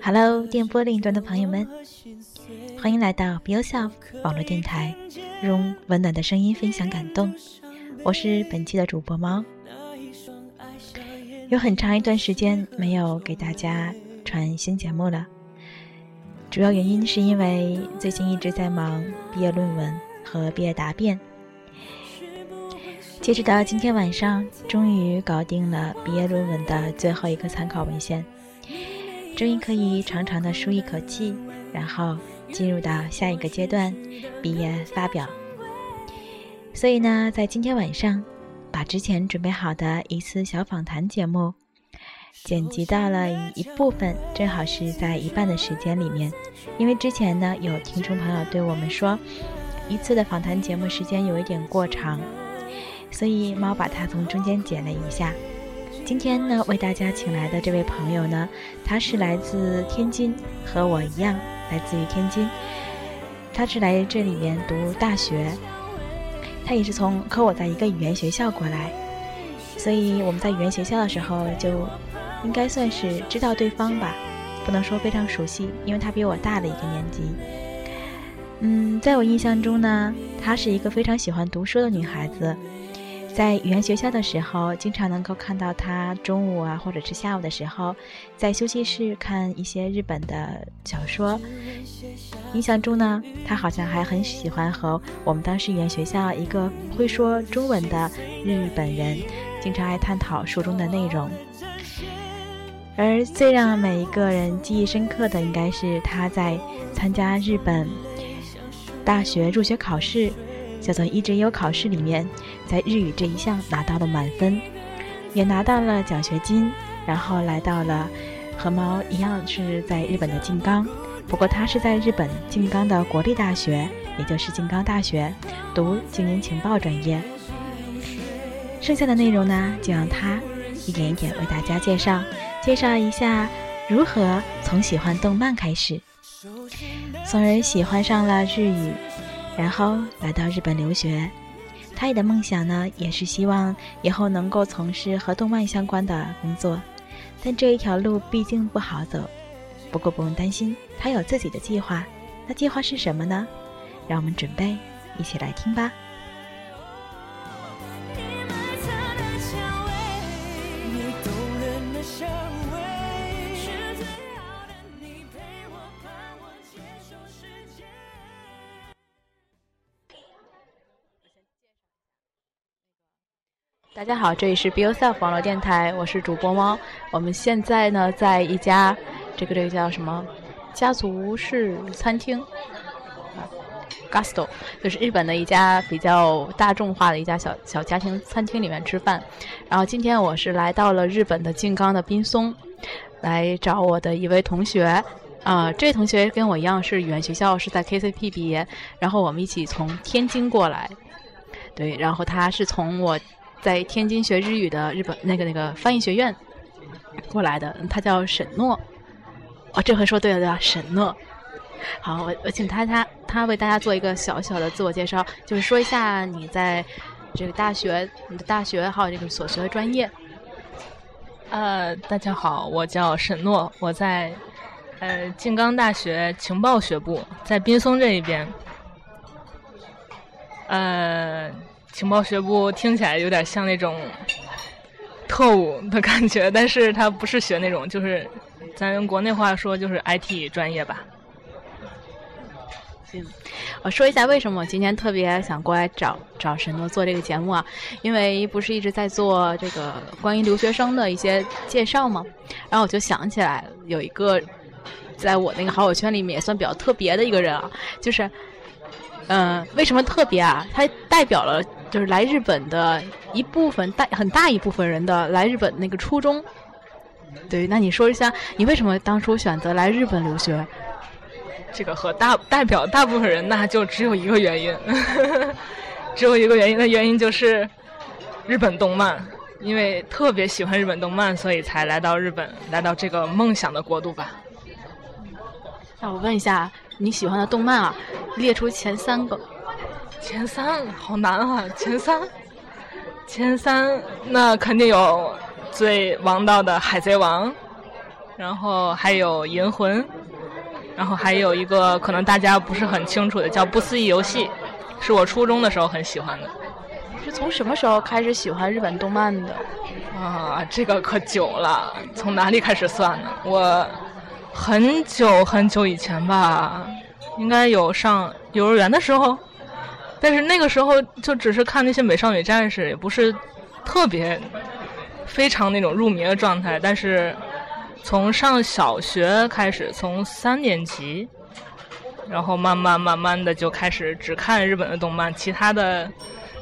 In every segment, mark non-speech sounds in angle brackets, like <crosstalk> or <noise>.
Hello，电波另一端的朋友们，欢迎来到 b e y o u r s e l f 网络电台，用温暖的声音分享感动。我是本期的主播猫。有很长一段时间没有给大家传新节目了，主要原因是因为最近一直在忙毕业论文和毕业答辩。截止到今天晚上，终于搞定了毕业论文的最后一个参考文献，终于可以长长的舒一口气，然后进入到下一个阶段——毕业发表。所以呢，在今天晚上，把之前准备好的一次小访谈节目剪辑到了一部分，正好是在一半的时间里面。因为之前呢，有听众朋友对我们说，一次的访谈节目时间有一点过长，所以猫把它从中间剪了一下。今天呢，为大家请来的这位朋友呢，他是来自天津，和我一样来自于天津，他是来这里面读大学。他也是从和我在一个语言学校过来，所以我们在语言学校的时候就应该算是知道对方吧，不能说非常熟悉，因为他比我大了一个年级。嗯，在我印象中呢，她是一个非常喜欢读书的女孩子。在语言学校的时候，经常能够看到他中午啊，或者是下午的时候，在休息室看一些日本的小说。印象中呢，他好像还很喜欢和我们当时语言学校一个会说中文的日本人，经常爱探讨书中的内容。而最让每一个人记忆深刻的，应该是他在参加日本大学入学考试。叫做一直优考试里面，在日语这一项拿到了满分，也拿到了奖学金，然后来到了和猫一样是在日本的静冈，不过他是在日本静冈的国立大学，也就是静冈大学读经营情报专业。剩下的内容呢，就让他一点一点为大家介绍，介绍一下如何从喜欢动漫开始，从而喜欢上了日语。然后来到日本留学，他的梦想呢，也是希望以后能够从事和动漫相关的工作，但这一条路毕竟不好走。不过不用担心，他有自己的计划。那计划是什么呢？让我们准备一起来听吧。大家好，这里是 B yourself 网络电台，我是主播猫。我们现在呢，在一家这个这个叫什么家族式餐厅啊，Gusto，就是日本的一家比较大众化的一家小小家庭餐厅里面吃饭。然后今天我是来到了日本的静冈的滨松，来找我的一位同学啊。这位同学跟我一样是语言学校，是在 KCP 毕业，然后我们一起从天津过来。对，然后他是从我。在天津学日语的日本那个那个翻译学院过来的，他叫沈诺。哦，这回说对了对吧？沈诺。好，我我请他他他为大家做一个小小的自我介绍，就是说一下你在这个大学你的大学还有这个所学的专业。呃，大家好，我叫沈诺，我在呃静冈大学情报学部，在滨松这一边。呃。情报学部听起来有点像那种特务的感觉，但是他不是学那种，就是咱用国内话说就是 IT 专业吧。嗯，我说一下为什么我今天特别想过来找找神诺做这个节目啊？因为不是一直在做这个关于留学生的一些介绍吗？然后我就想起来有一个在我那个好友圈里面也算比较特别的一个人啊，就是嗯，为什么特别啊？它代表了。就是来日本的一部分大很大一部分人的来日本那个初衷，对，那你说一下，你为什么当初选择来日本留学？这个和大代表大部分人，那就只有一个原因，<laughs> 只有一个原因的原因就是日本动漫，因为特别喜欢日本动漫，所以才来到日本，来到这个梦想的国度吧。那我问一下，你喜欢的动漫啊，列出前三个。前三好难啊！前三，前三那肯定有最王道的《海贼王》，然后还有《银魂》，然后还有一个可能大家不是很清楚的叫《不思议游戏》，是我初中的时候很喜欢的。是从什么时候开始喜欢日本动漫的？啊，这个可久了，从哪里开始算呢？我很久很久以前吧，应该有上幼儿园的时候，但是那个时候就只是看那些美少女战士，也不是特别非常那种入迷的状态。但是从上小学开始，从三年级，然后慢慢慢慢的就开始只看日本的动漫，其他的。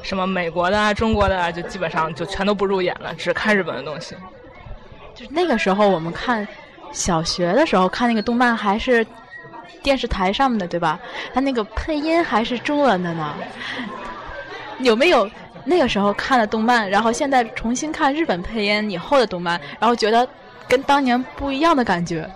什么美国的啊，中国的啊，就基本上就全都不入眼了，只看日本的东西。就是那个时候，我们看小学的时候看那个动漫，还是电视台上面的，对吧？它那个配音还是中文的呢。有没有那个时候看的动漫，然后现在重新看日本配音以后的动漫，然后觉得跟当年不一样的感觉？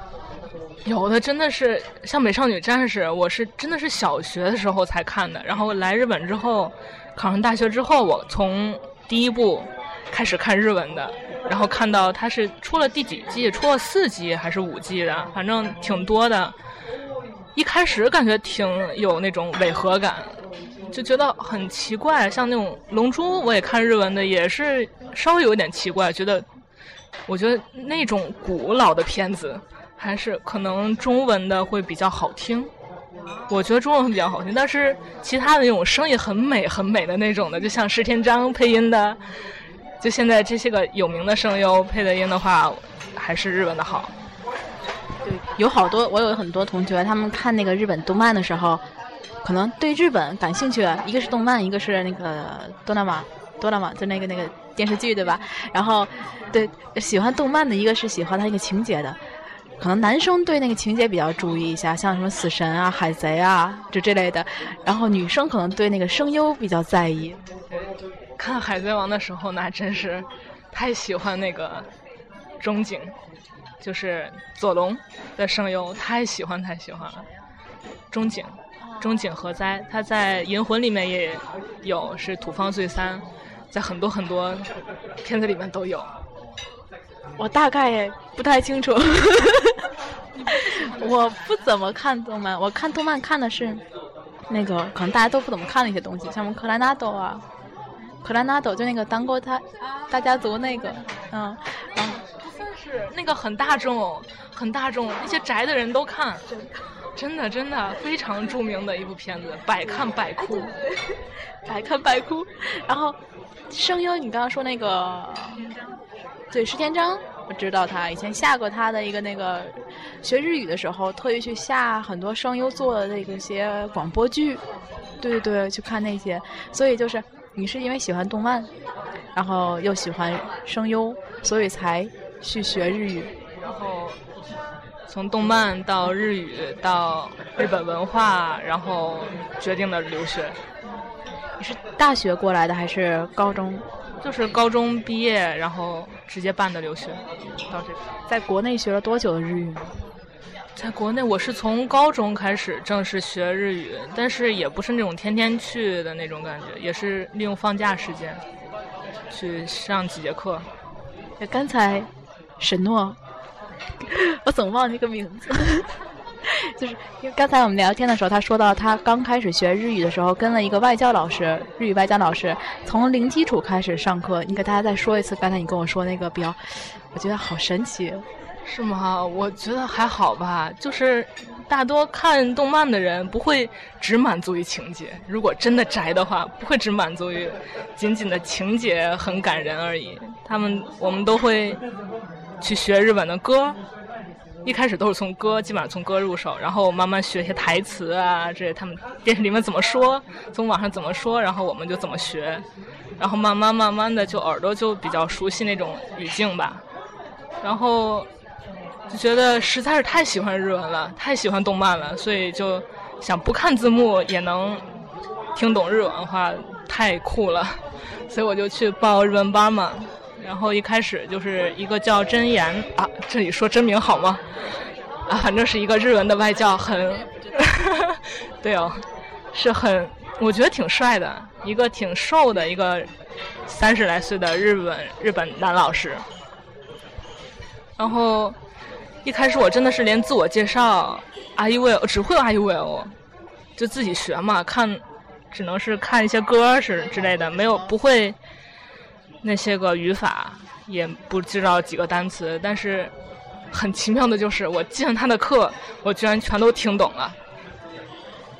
有的真的是像《美少女战士》，我是真的是小学的时候才看的，然后来日本之后。考上大学之后，我从第一部开始看日文的，然后看到它是出了第几季，出了四季还是五季的，反正挺多的。一开始感觉挺有那种违和感，就觉得很奇怪。像那种《龙珠》，我也看日文的，也是稍微有点奇怪，觉得我觉得那种古老的片子还是可能中文的会比较好听。我觉得中文比较好听，但是其他的那种声音很美、很美的那种的，就像石田章配音的，就现在这些个有名的声优配的音的话，还是日文的好。有好多我有很多同学，他们看那个日本动漫的时候，可能对日本感兴趣，一个是动漫，一个是那个哆啦 A 哆啦 A 就那个那个电视剧，对吧？然后对喜欢动漫的一个是喜欢它一个情节的。可能男生对那个情节比较注意一下，像什么死神啊、海贼啊，就这类的。然后女生可能对那个声优比较在意。看海贼王的时候，那真是太喜欢那个中景，就是佐龙的声优，太喜欢太喜欢了。中井，中井和哉，他在银魂里面也有，是土方岁三，在很多很多片子里面都有。我大概不太清楚，<laughs> 我不怎么看动漫。我看动漫看的是那个可能大家都不怎么看的一些东西，像什么克兰纳多啊，克兰纳多就那个当过他大家族那个，嗯，然后是那个很大众，很大众，那些宅的人都看，真的真的非常著名的一部片子，百看百哭，百看百哭。然后声优，你刚刚说那个。对，石田章，我知道他以前下过他的一个那个学日语的时候，特意去下很多声优做的那个些广播剧，对对对，去看那些。所以就是你是因为喜欢动漫，然后又喜欢声优，所以才去学日语。然后从动漫到日语到日本文化，然后决定了留学。你是大学过来的还是高中？就是高中毕业，然后直接办的留学，到这边。在国内学了多久的日语？在国内，我是从高中开始正式学日语，但是也不是那种天天去的那种感觉，也是利用放假时间去上几节课。刚才沈诺，<laughs> 我总忘记个名字。<laughs> 就是因为刚才我们聊天的时候，他说到他刚开始学日语的时候，跟了一个外教老师，日语外教老师从零基础开始上课。你给大家再说一次，刚才你跟我说那个标，我觉得好神奇，是吗？我觉得还好吧，就是大多看动漫的人不会只满足于情节，如果真的宅的话，不会只满足于仅仅的情节很感人而已。他们我们都会去学日本的歌。一开始都是从歌，基本上从歌入手，然后慢慢学一些台词啊，这他们 <laughs> 电视里面怎么说，从网上怎么说，然后我们就怎么学，然后慢慢慢慢的就耳朵就比较熟悉那种语境吧，然后就觉得实在是太喜欢日文了，太喜欢动漫了，所以就想不看字幕也能听懂日文话，太酷了，所以我就去报日文班嘛。然后一开始就是一个叫真言啊，这里说真名好吗？啊，反正是一个日文的外教，很，<laughs> 对哦，是很我觉得挺帅的，一个挺瘦的一个三十来岁的日本日本男老师。然后一开始我真的是连自我介绍，Are you well？只会 Are you well？就自己学嘛，看只能是看一些歌是之类的，没有不会那些个语法，也不知道几个单词。但是很奇妙的就是，我进了他的课，我居然全都听懂了。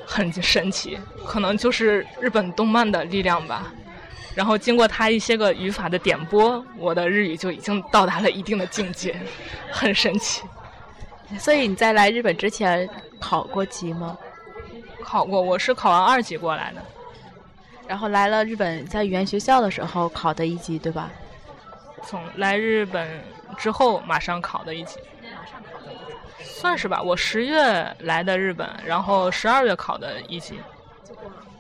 很神奇，可能就是日本动漫的力量吧。然后经过他一些个语法的点拨，我的日语就已经到达了一定的境界，很神奇。所以你在来日本之前考过级吗？考过，我是考完二级过来的。然后来了日本，在语言学校的时候考的一级，对吧？从来日本之后马上考的一级。算是吧，我十月来的日本，然后十二月考的一级，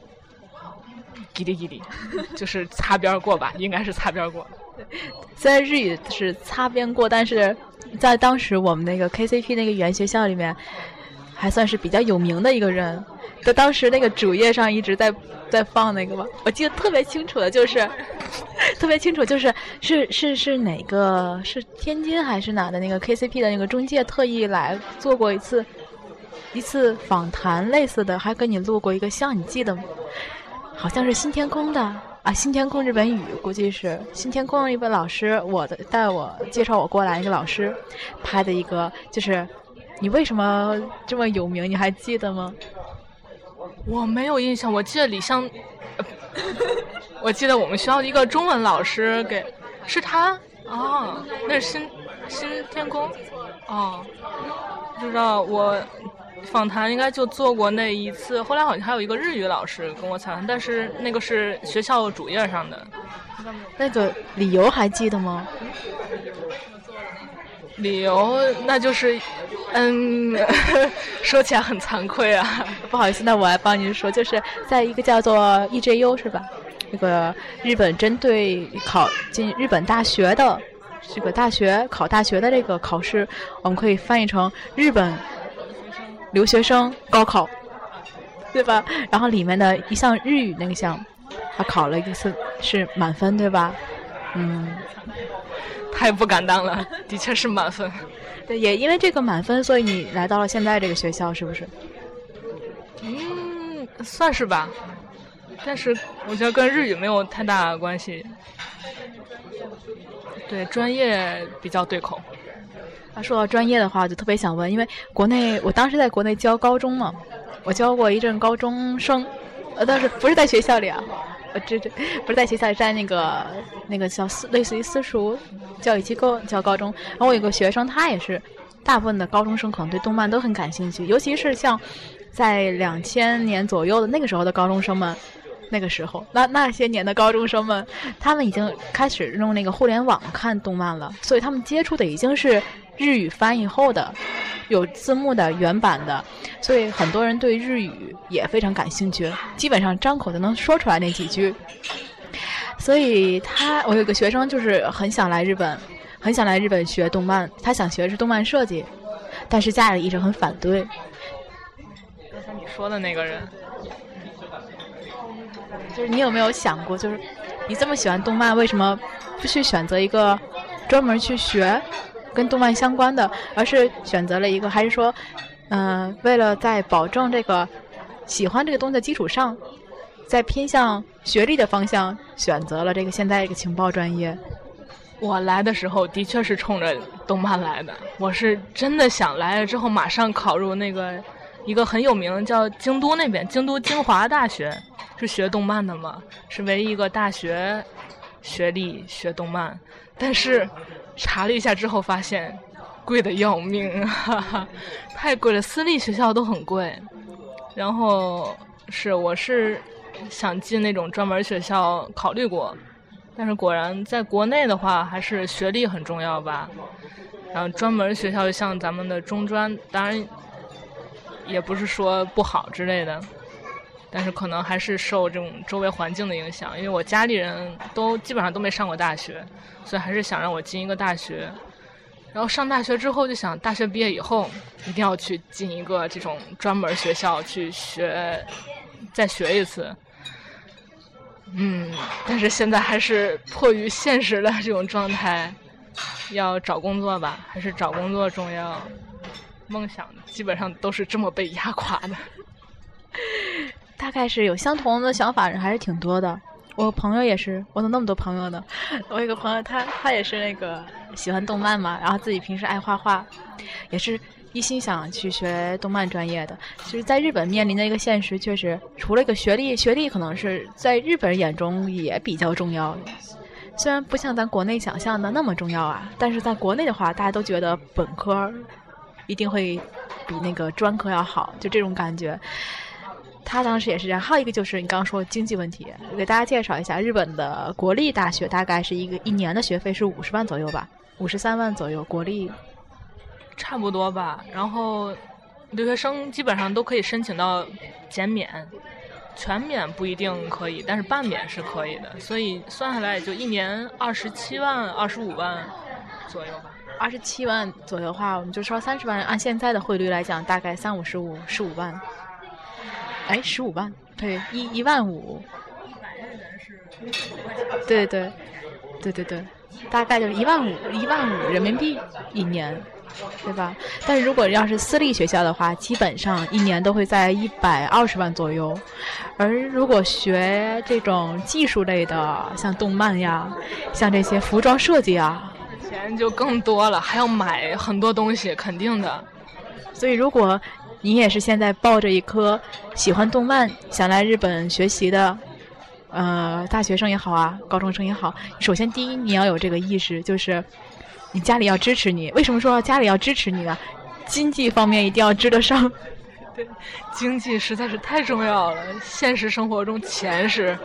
<laughs> 叽里叽里，就是擦边过吧，应该是擦边过。虽然日语是擦边过，但是在当时我们那个 KCP 那个语言学校里面，还算是比较有名的一个人。在当时那个主页上一直在在放那个嘛，我记得特别清楚的就是，特别清楚就是是是是哪个是天津还是哪的那个 KCP 的那个中介特意来做过一次一次访谈类似的，还跟你录过一个像，你记得吗？好像是新天空的啊，新天空日本语估计是新天空一位老师，我的带我介绍我过来一个老师拍的一个，就是你为什么这么有名？你还记得吗？我没有印象，我记得李湘，<laughs> 我记得我们学校的一个中文老师给，是他哦，那是新新天空，哦，不知道我访谈应该就做过那一次，后来好像还有一个日语老师跟我采访，但是那个是学校主页上的，那个理由还记得吗？理由那就是。嗯，<laughs> 说起来很惭愧啊，<laughs> 不好意思，那我来帮您说，就是在一个叫做 EJU 是吧？那个日本针对考进日本大学的这个大学考大学的这个考试，我们可以翻译成日本留学生高考，对吧？然后里面的一项日语那个项，他考了一次是满分，对吧？嗯，太不敢当了，的确是满分。对，也因为这个满分，所以你来到了现在这个学校，是不是？嗯，算是吧。但是我觉得跟日语没有太大关系。对，专业比较对口。啊，说到专业的话，我就特别想问，因为国内我当时在国内教高中嘛，我教过一阵高中生，呃，但是不是在学校里啊？呃，这这不是在学校，在那个那个叫私，类似于私塾教育机构教高中。然后我有个学生，他也是，大部分的高中生可能对动漫都很感兴趣，尤其是像在两千年左右的那个时候的高中生们，那个时候那那些年的高中生们，他们已经开始用那个互联网看动漫了，所以他们接触的已经是日语翻译后的。有字幕的原版的，所以很多人对日语也非常感兴趣，基本上张口就能说出来那几句。所以他，我有个学生就是很想来日本，很想来日本学动漫，他想学的是动漫设计，但是家里一直很反对。刚才你说的那个人，就是你有没有想过，就是你这么喜欢动漫，为什么不去选择一个专门去学？跟动漫相关的，而是选择了一个，还是说，嗯，为了在保证这个喜欢这个东西的基础上，在偏向学历的方向选择了这个现在这个情报专业。我来的时候的确是冲着动漫来的，我是真的想来了之后马上考入那个一个很有名叫京都那边京都精华大学，是学动漫的嘛，是唯一一个大学学历学动漫，但是。查了一下之后，发现贵的要命，哈哈，太贵了。私立学校都很贵。然后是我是想进那种专门学校，考虑过，但是果然在国内的话，还是学历很重要吧。然后专门学校像咱们的中专，当然也不是说不好之类的，但是可能还是受这种周围环境的影响，因为我家里人都基本上都没上过大学。所以还是想让我进一个大学，然后上大学之后就想，大学毕业以后一定要去进一个这种专门学校去学，再学一次。嗯，但是现在还是迫于现实的这种状态，要找工作吧，还是找工作重要。梦想基本上都是这么被压垮的。大概是有相同的想法人还是挺多的。我朋友也是，我怎么那么多朋友呢？<laughs> 我有个朋友，他他也是那个喜欢动漫嘛，然后自己平时爱画画，也是一心想去学动漫专业的。其实，在日本面临的一个现实，确实除了一个学历，学历可能是在日本人眼中也比较重要。虽然不像咱国内想象的那么重要啊，但是在国内的话，大家都觉得本科一定会比那个专科要好，就这种感觉。他当时也是这样，还有一个就是你刚刚说经济问题，我给大家介绍一下，日本的国立大学大概是一个一年的学费是五十万左右吧，五十三万左右，国立差不多吧。然后留学生基本上都可以申请到减免，全免不一定可以，但是半免是可以的。所以算下来也就一年二十七万、二十五万左右吧。二十七万左右的话，我们就说三十万，按现在的汇率来讲，大概三五十五十五万。哎，十五万，对，一一万五。对对，对对对，大概就是一万五，一万五人民币一年，对吧？但是如果要是私立学校的话，基本上一年都会在一百二十万左右。而如果学这种技术类的，像动漫呀，像这些服装设计啊，钱就更多了，还要买很多东西，肯定的。所以如果。你也是现在抱着一颗喜欢动漫、想来日本学习的，呃，大学生也好啊，高中生也好。首先，第一，你要有这个意识，就是你家里要支持你。为什么说家里要支持你呢？经济方面一定要支得上。<laughs> 对，经济实在是太重要了。现实生活中，钱是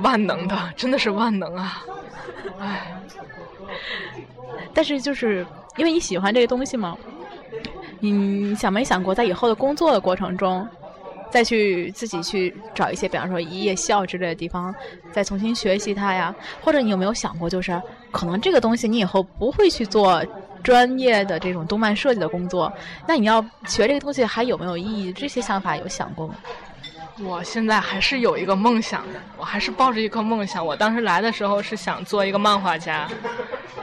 万能的，<laughs> 真的是万能啊！唉，但是就是因为你喜欢这个东西嘛。你想没想过，在以后的工作的过程中，再去自己去找一些，比方说一夜校之类的地方，再重新学习它呀？或者你有没有想过，就是可能这个东西你以后不会去做专业的这种动漫设计的工作，那你要学这个东西还有没有意义？这些想法有想过吗？我现在还是有一个梦想的，我还是抱着一颗梦想。我当时来的时候是想做一个漫画家，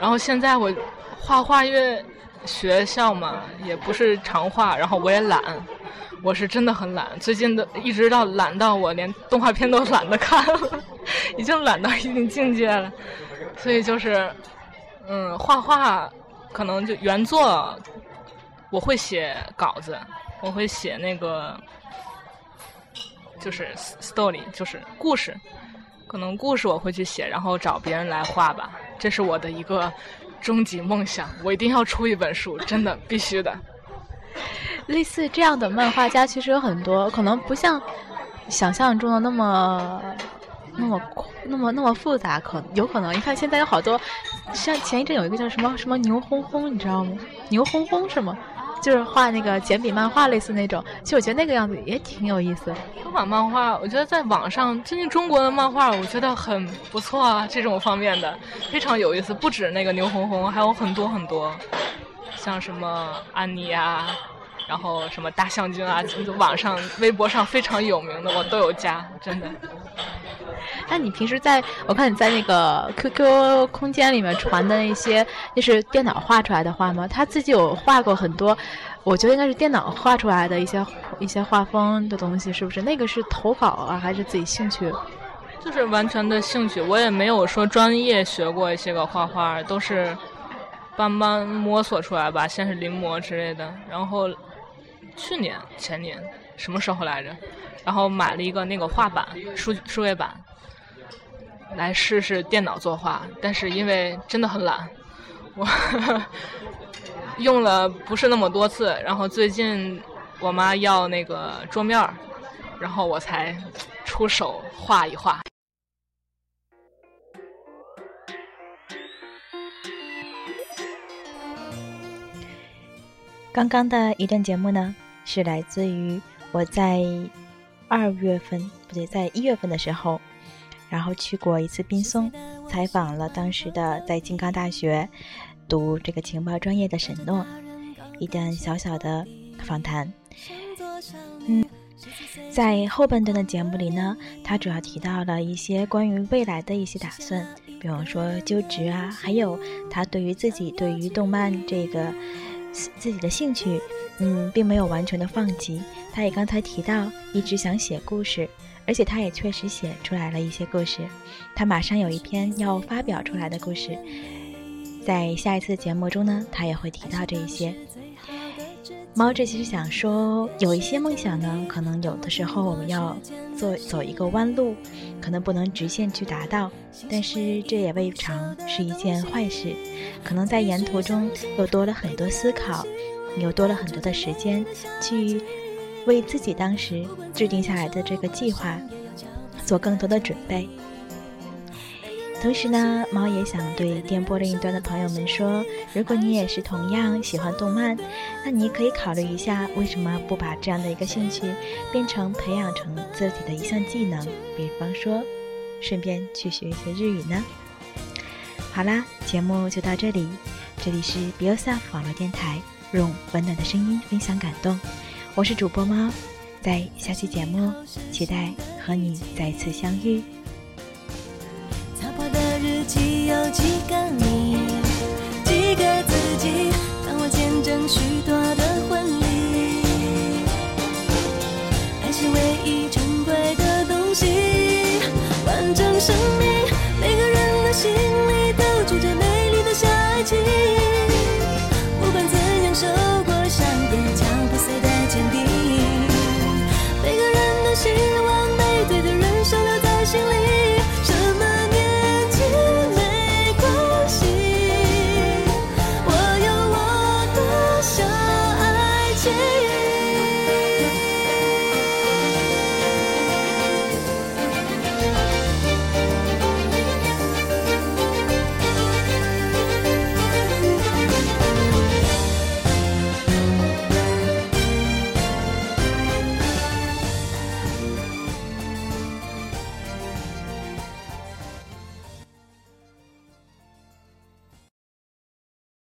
然后现在我画画越。学校嘛，也不是常画，然后我也懒，我是真的很懒。最近的一直到懒到我连动画片都懒得看了，已经懒到一定境界了。所以就是，嗯，画画可能就原作，我会写稿子，我会写那个，就是 story，就是故事，可能故事我会去写，然后找别人来画吧。这是我的一个。终极梦想，我一定要出一本书，真的必须的。<laughs> 类似这样的漫画家其实有很多，可能不像想象中的那么、那么、那么、那么复杂。可有可能，你看现在有好多，像前一阵有一个叫什么什么牛轰轰，你知道吗？牛轰轰是吗？就是画那个简笔漫画，类似那种。其实我觉得那个样子也挺有意思。偷版漫画，我觉得在网上最近中国的漫画，我觉得很不错啊。这种方面的非常有意思，不止那个牛红红，还有很多很多，像什么安妮啊，然后什么大象君啊，网上微博上非常有名的，我都有加，真的。那你平时在我看你在那个 QQ 空间里面传的那些，那是电脑画出来的画吗？他自己有画过很多，我觉得应该是电脑画出来的一些一些画风的东西，是不是？那个是投稿啊，还是自己兴趣？就是完全的兴趣，我也没有说专业学过一些个画画，都是慢慢摸索出来吧。先是临摹之类的，然后去年前年什么时候来着？然后买了一个那个画板，数数位板。来试试电脑作画，但是因为真的很懒，我 <laughs> 用了不是那么多次。然后最近我妈要那个桌面儿，然后我才出手画一画。刚刚的一段节目呢，是来自于我在二月份，不对，在一月份的时候。然后去过一次滨松，采访了当时的在金刚大学读这个情报专业的沈诺，一段小小的访谈。嗯，在后半段的节目里呢，他主要提到了一些关于未来的一些打算，比方说就职啊，还有他对于自己对于动漫这个自己的兴趣，嗯，并没有完全的放弃。他也刚才提到一直想写故事，而且他也确实写出来了一些故事，他马上有一篇要发表出来的故事，在下一次节目中呢，他也会提到这一些。猫这其实想说，有一些梦想呢，可能有的时候我们要做走一个弯路，可能不能直线去达到，但是这也未尝是一件坏事，可能在沿途中又多了很多思考，又多了很多的时间去为自己当时制定下来的这个计划做更多的准备。同时呢，猫也想对电波另一端的朋友们说：如果你也是同样喜欢动漫，那你可以考虑一下，为什么不把这样的一个兴趣变成培养成自己的一项技能？比方说，顺便去学一些日语呢？好啦，节目就到这里，这里是 Be Yourself 网络电台，用温暖的声音分享感动。我是主播猫，在下期节目，期待和你再次相遇。日记有几个你，